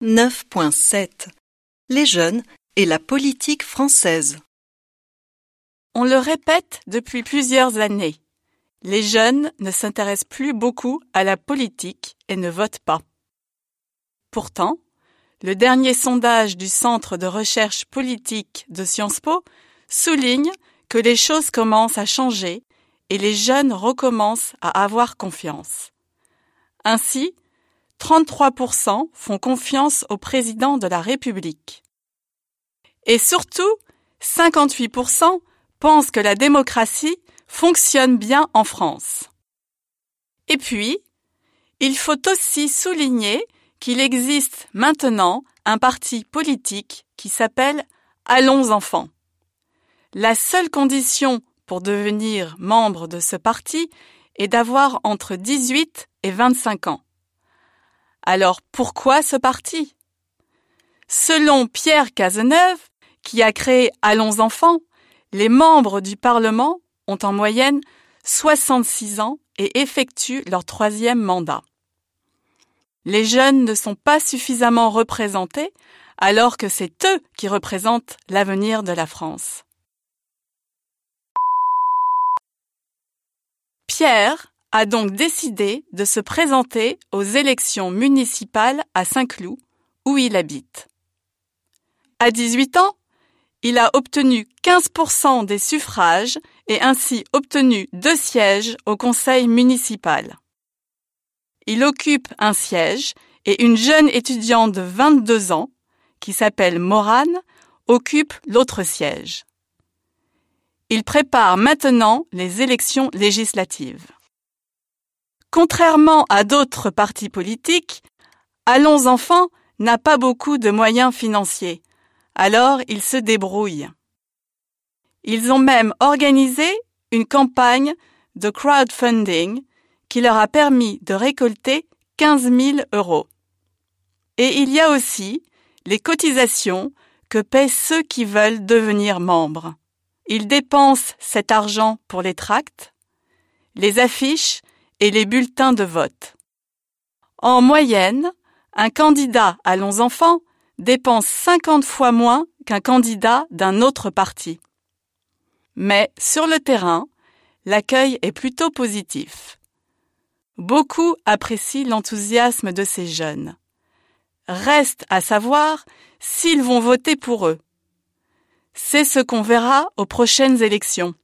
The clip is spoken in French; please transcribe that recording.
9.7 Les jeunes et la politique française. On le répète depuis plusieurs années. Les jeunes ne s'intéressent plus beaucoup à la politique et ne votent pas. Pourtant, le dernier sondage du Centre de recherche politique de Sciences Po souligne que les choses commencent à changer et les jeunes recommencent à avoir confiance. Ainsi, 33% font confiance au président de la République. Et surtout, 58% pensent que la démocratie fonctionne bien en France. Et puis, il faut aussi souligner qu'il existe maintenant un parti politique qui s'appelle Allons enfants. La seule condition pour devenir membre de ce parti est d'avoir entre 18 et 25 ans. Alors pourquoi ce parti? Selon Pierre Cazeneuve, qui a créé Allons enfants, les membres du Parlement ont en moyenne 66 ans et effectuent leur troisième mandat. Les jeunes ne sont pas suffisamment représentés alors que c'est eux qui représentent l'avenir de la France. Pierre a donc décidé de se présenter aux élections municipales à Saint-Cloud, où il habite. À 18 ans, il a obtenu 15% des suffrages et ainsi obtenu deux sièges au conseil municipal. Il occupe un siège et une jeune étudiante de 22 ans, qui s'appelle Morane, occupe l'autre siège. Il prépare maintenant les élections législatives. Contrairement à d'autres partis politiques, Allons enfants n'a pas beaucoup de moyens financiers, alors ils se débrouillent. Ils ont même organisé une campagne de crowdfunding qui leur a permis de récolter 15 000 euros. Et il y a aussi les cotisations que paient ceux qui veulent devenir membres. Ils dépensent cet argent pour les tracts, les affiches et les bulletins de vote. En moyenne, un candidat Allons enfants dépense 50 fois moins qu'un candidat d'un autre parti. Mais sur le terrain, l'accueil est plutôt positif. Beaucoup apprécient l'enthousiasme de ces jeunes. Reste à savoir s'ils vont voter pour eux. C'est ce qu'on verra aux prochaines élections.